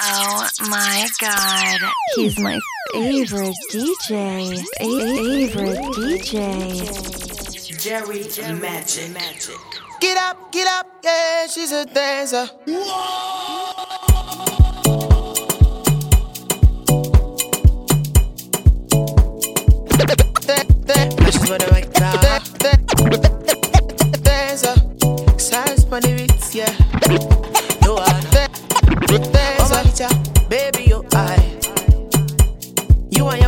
Oh my god. He's my favorite DJ. A- Favorite DJ. Jerry Magic. Magic. Get up, get up, yeah, she's a dancer. She's with the right dancer. Size for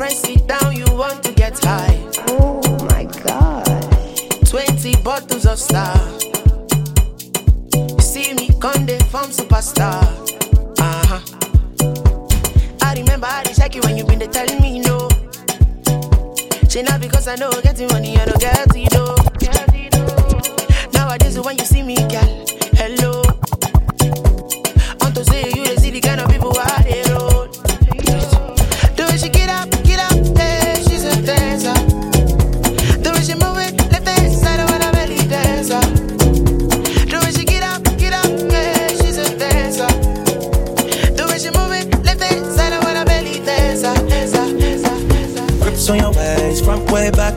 Your sit down, you want to get high. Oh my god. 20 bottles of star. You see me Conde from superstar. Uh huh. I remember how they check you when you been there telling me no. Say not because I know getting money, I don't get it though. Nowadays when you see me, girl, hello. I want to say you they see the kind of people I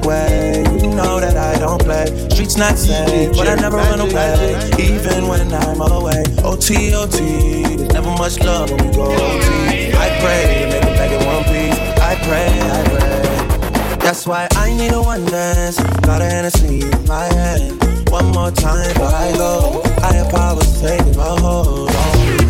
way. You know that I don't play. Streets not safe, but I never run away. Even when I'm away. OT, OT. There's never much love when we go OT. I pray, make it back in one piece. I pray, I pray. That's why I need a one dance. Got a Hennessy in my hand. One more time before I go. Higher powers taking my hold on.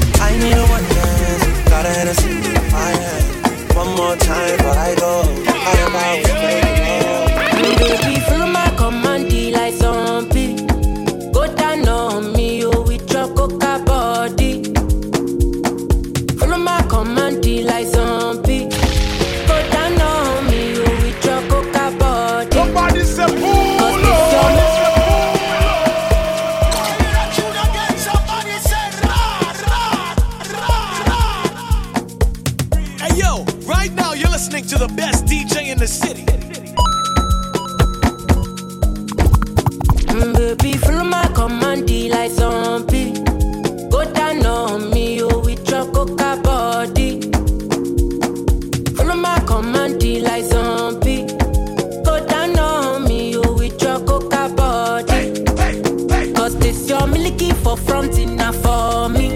Milky for front enough for me.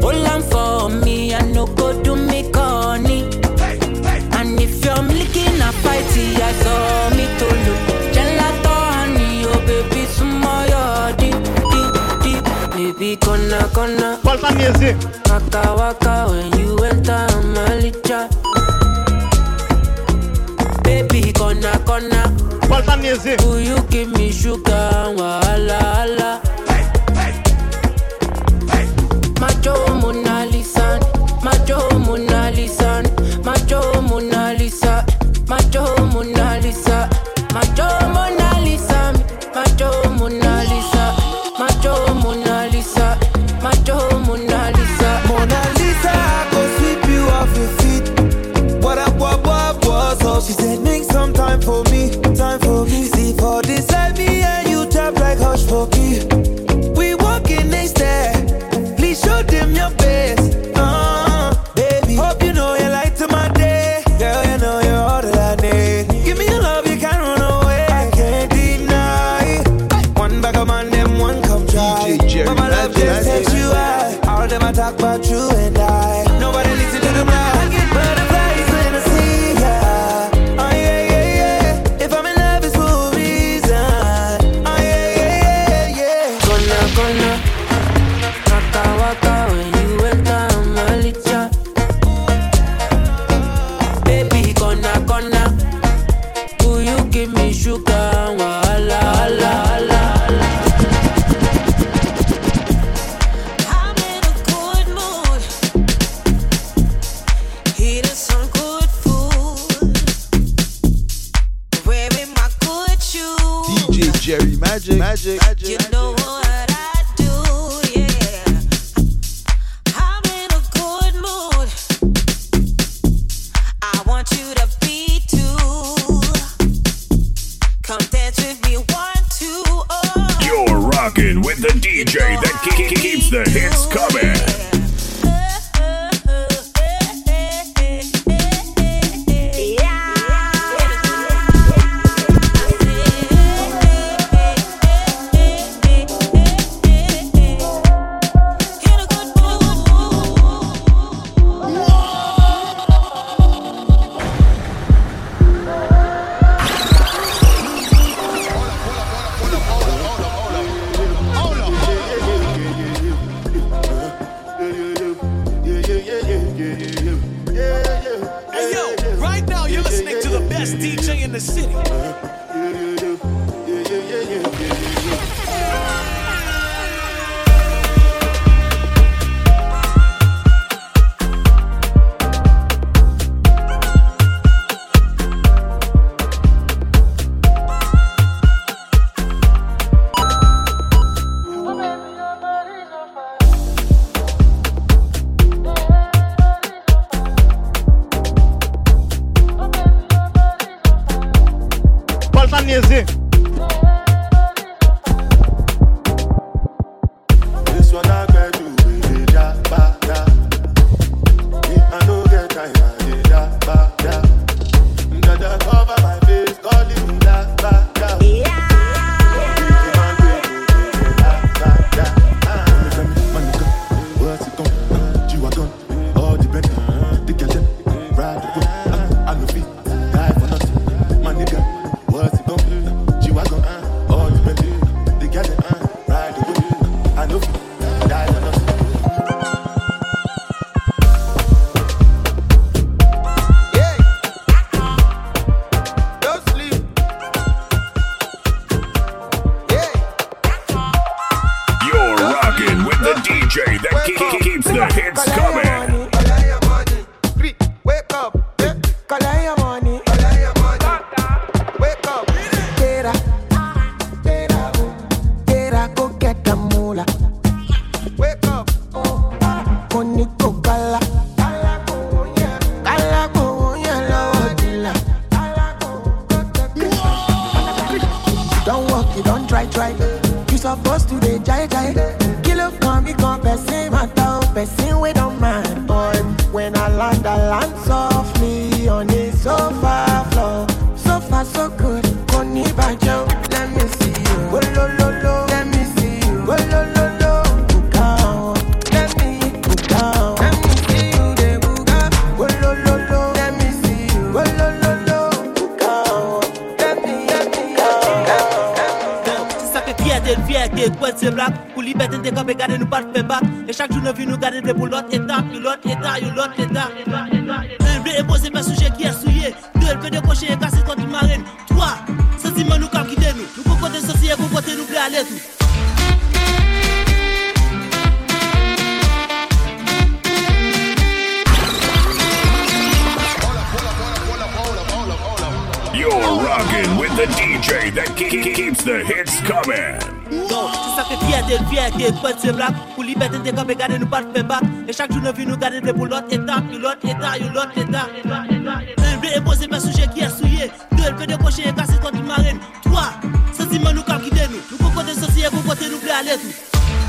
Hold on for me, I no go do me corny. And if you're milking a fighty, I saw me to look. Gelato honey, oh baby, sumo di di di. Baby, gonna gonna Falta music. waka waka when you enter my licha. Baby, gonna gonna. Falta music. Will you give me sugar? Wahala, hala. Food. Wearing my good shoes. DJ Jerry Magic. Magic. You Altanese. That keeps the hits coming. Un Deux, Trois, You're rocking with the DJ that keeps the hits coming. Yo, se sa ke fiyate, fiyate, kwen se blak Pou libeten de kap e gade nou pat fe bak E chak joun nou vi nou gade vle pou lot etak Yon lot etak, yon lot etak Un vle epose men souje ki esouye Deux, vle dekoche e kase konti maren Trois, sentimen nou kap kide nou Nou kon kote sosiye, kon kote nou vle ale tout.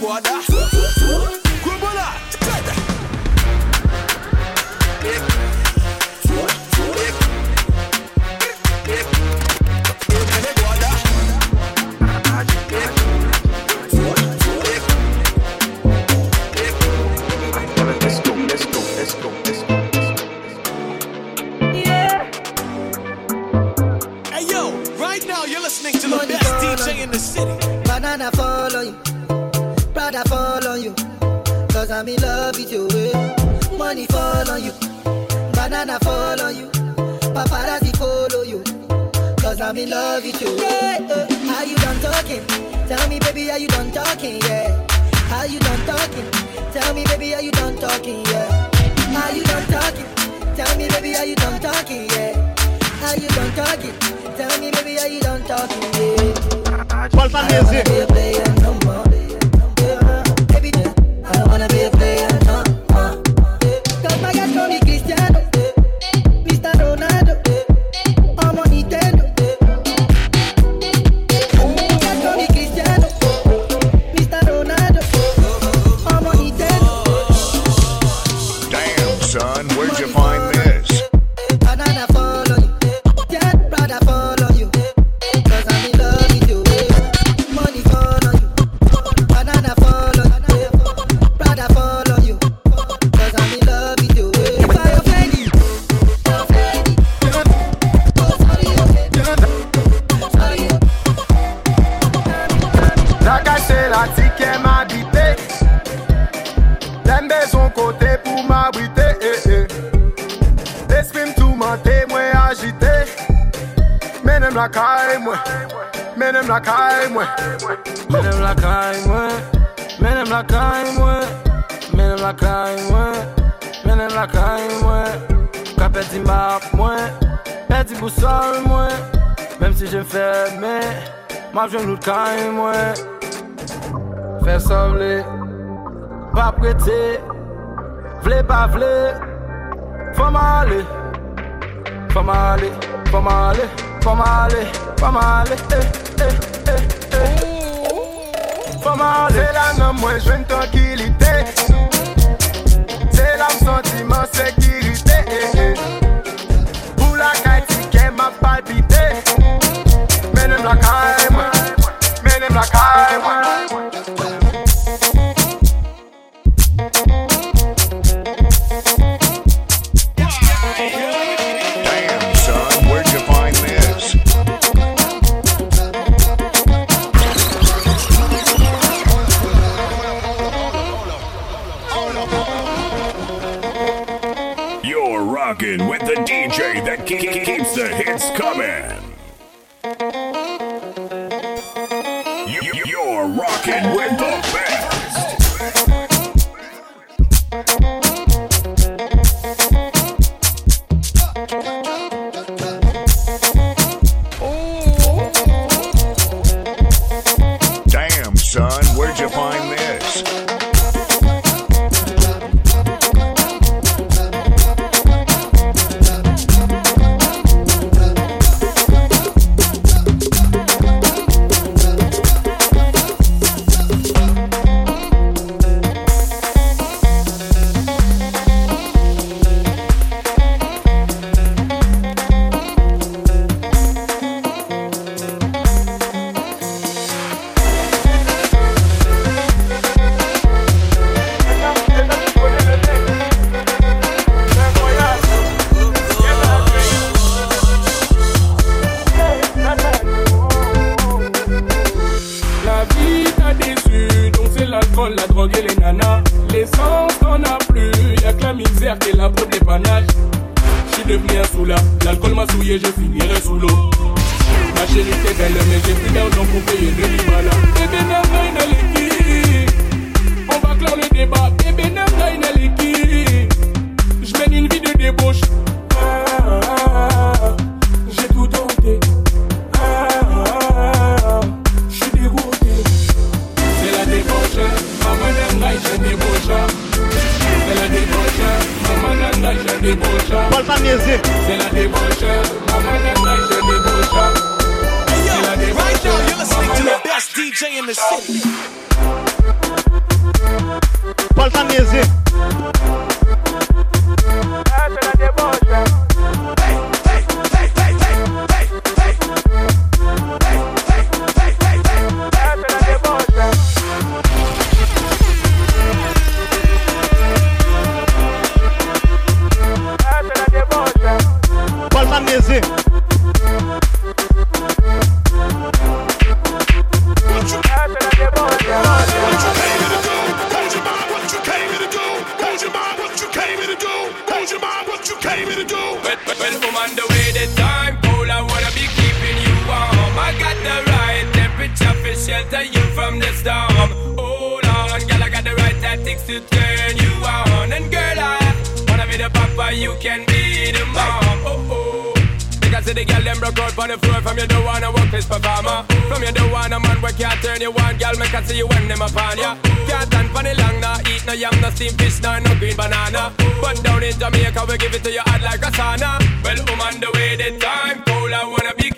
Décalez banana fall on you, paparazzi follow you, cause I'm in love with you. Yeah, eh. Are you done talking? Tell me, baby, are you done talking? Yeah. Are you done talking? Tell me, baby, are you done talking? Yeah. Are you done talking? Tell me, baby, are you done talking? Yeah. Are you done talking? Tell me, baby, are you done talking? Yeah. Falta I mlakai mwe mene mlakai mwe mene bousol mwe même si je me ferme ma je nous kai mwe faire sembler pas prêter vle pas vle faut m'aller faut m'aller faut m'aller Faut m'aller. Eh, eh, eh, eh. Faut m'aller. C'est la je veux une tranquillité. C'est l'âme, sentiment, sécurité. eh, eh. L'alcool m'a souillé, je finirai sous l'eau. Ma chérie, t'es belle, mais j'ai pris l'argent pour payer le Libala. Bébé, On va clore le débat. Bébé, n'a Je mène une vie de débauche. débauche. C'est la débauche. Maman j'aime débauche. Right now, you're listening to the best DJ in the city. Parle. On the way, the time cold. I wanna be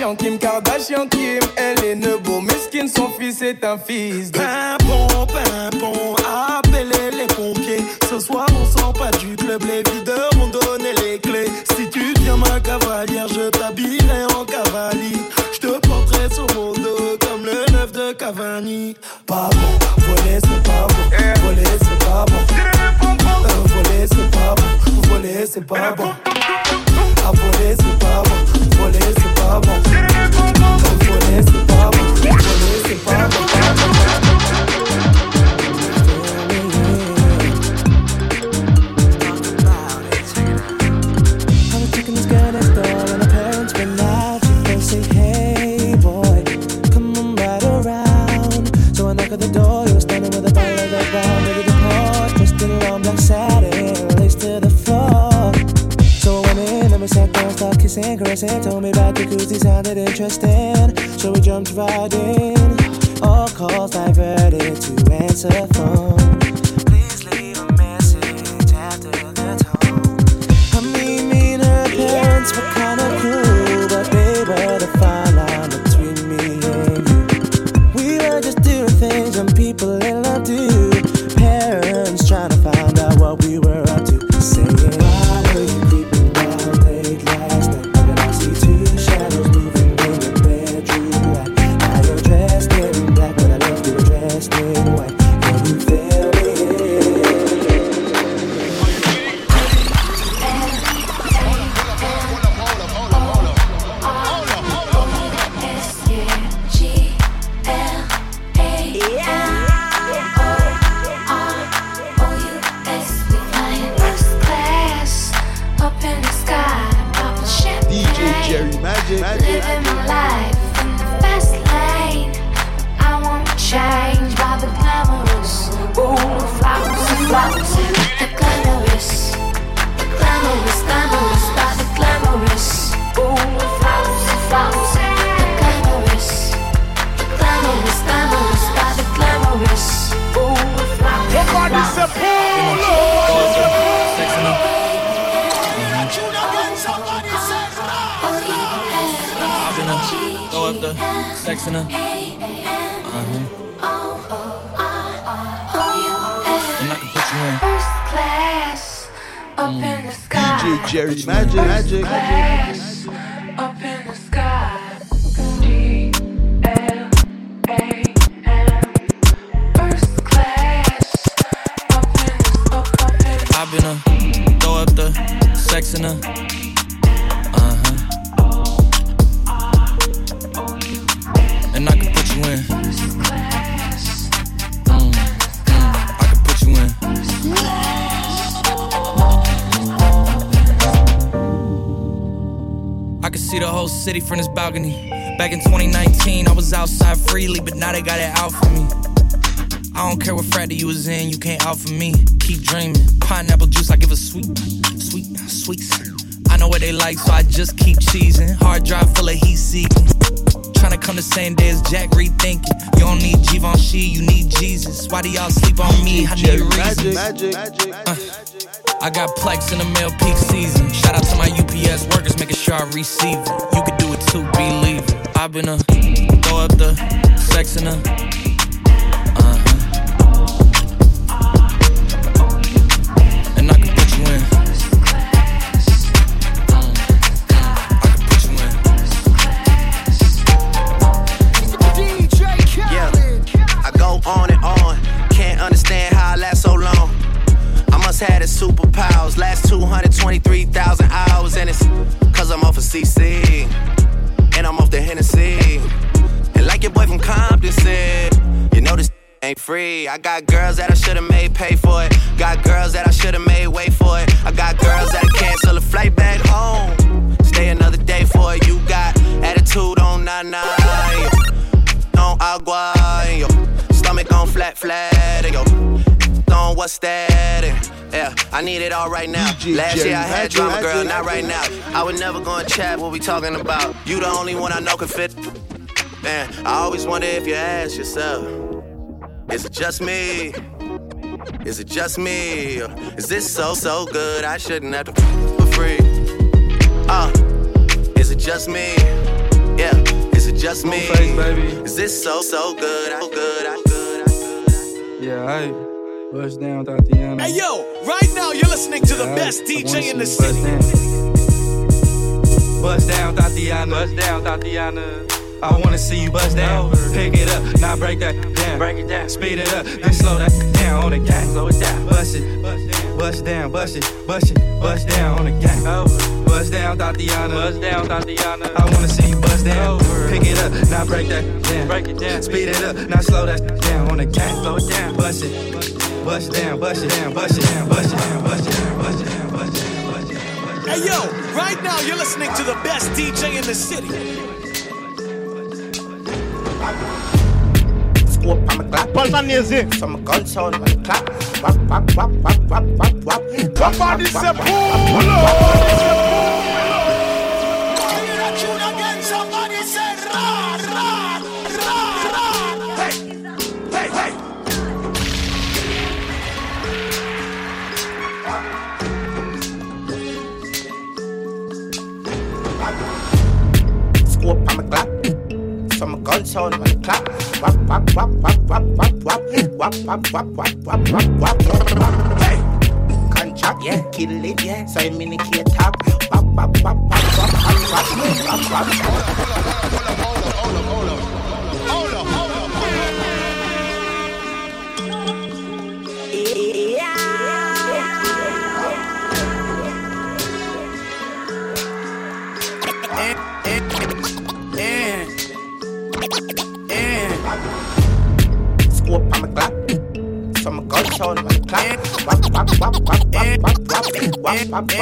Kardashian, Kim Kardashian, Kim. Elle est nebo, mesquine, son fils est un fils de. Pimpon, pimpon, appelez les pompiers. Ce soir, on sort pas du club, les videurs m'ont donné les clés. Si tu viens, ma cavalière, je t'habillerai en cavalier. Je te porterai sur mon dos comme le neuf de Cavani. Pas bon, voler c'est pas bon, voler c'est pas bon. Euh, voler c'est pas bon, voler c'est pas bon. The sex in her. Uh-huh. And I can put you in. First class up in the sky. DJ Jerry Magic, magic, whole city from this balcony. Back in 2019, I was outside freely, but now they got it out for me. I don't care what frat you was in, you can't out for me. Keep dreaming. Pineapple juice, I give a sweet, sweet, sweets. I know what they like, so I just keep cheesing. Hard drive full of heat seeking. Tryna come the same day as Jack rethinking. You don't need Givenchy, you need Jesus. Why do y'all sleep on me? I need reasons. Magic, magic, Uh, I got plex in the mail peak season. Shout out to my UPS workers, making sure I receive it. You can do it too, believe it. I've been a throw up the sex in her. Superpowers. Last 223,000 hours, and it's cause I'm off of CC. And I'm off the Hennessy. And like your boy from Compton said, you know this ain't free. I got girls that I should've made pay for it. Got girls that I should've made wait for it. I got girls that cancel a flight back home. Stay another day for it. You got attitude on nine nine. On agua, and your stomach on flat flat, and your on what's that? And, yeah, I need it all right now. Last year I had drama, girl, not right now. I would never go and chat what we talking about. You the only one I know can fit. Man, I always wonder if you ask yourself, is it just me? Is it just me? Is this so so good? I shouldn't have to for free. Uh, is it just me? Yeah, is it just me? Face, baby. Is this so so good? I good. I good. Yeah, I bust down Tatiana. Hey yo, right now you're listening to the best DJ in the city. Bust down Tatiana. Bust down Tatiana. I wanna see you bust down. Pick it up, now break that down. Break it down. Speed it up, then slow that down on the gang. Slow it down. Bust it, bust down, bust it, bust it, bust down on the gang. Bust down Tatiana. Bust down Tatiana. I wanna see you bust down. Pick it up, now break that down. Break it down. Speed it up, now slow that down on the gang. Slow it down. Bust it, bust down, bust it down, bust it down, bust it down, bust it down, bust it down, bust it down, bust it down. Hey yo, right now you're listening to the best DJ in the city. Scope on my clock. Baltanese. Some gun sound on the clock. Wap, wap, wap, wap, wap, wap, wap. Somebody Wap, say wap, pull wap, up. The clock. Wap, wap, wap, wap, wap, wap, wap. Wap, wap, wap, wap, wap, wap, wap. Hey. Contract, yeah, kill it, yeah. So you mean it talk. Wap, wap, wap, wap, wap, wap, wap, wap, wap. Contract,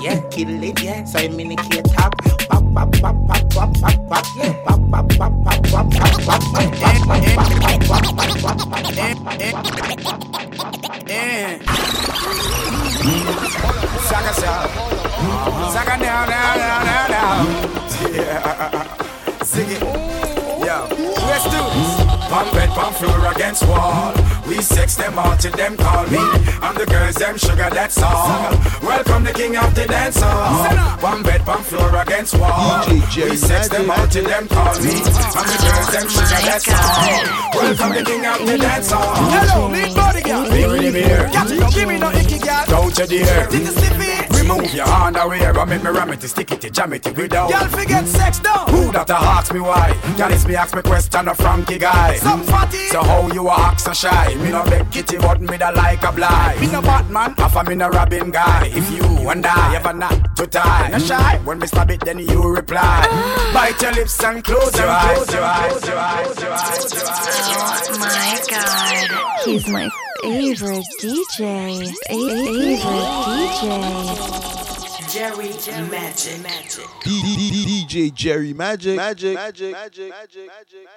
yeah, kill it, yeah. So I minicate top. Bop, bop, bop, bop, bop, bop, bop, yeah. Bop, bop, bop, bop, bop, bop, bop, bop, Saga sound. Saga down, down, down, down, down. Yeah. Sing it. Yeah. Let's do this. Pump it, pump floor against wall. We sex them all till them call me. I'm the girls, them sugar, that's all. Welcome the king of the dance hall. Pump bed, pump floor against wall. We sex them all till them call me. I'm the girls, them sugar, oh that's all. Welcome the king of the dance hall. Hello, big body girl. Be with me here. Catch it, don't give me no icky girl. Don't you dare. Did you slip it? Remove your underwear and make me ram it, stick it, jam it without. Y'all forget mm. sex down. Who that a ask me why? Can it's me ask me question a Frankie guy? Some mm. fatty. So how you a act so shy? Me no beg kitty, but me da like a blind. Me no Batman. Half a me no Robin guy. If you and I ever not to tie, no shy. When me stab it, then you reply. Bite your lips and close your eyes. Close your eyes. Your eyes. Your eyes. Your eyes. Oh my god, he's my favorite DJ. A- favorite DJ. Jerry Magic. Magic. DJ Jerry Magic. Magic. Magic. Magic. Magic. Magic.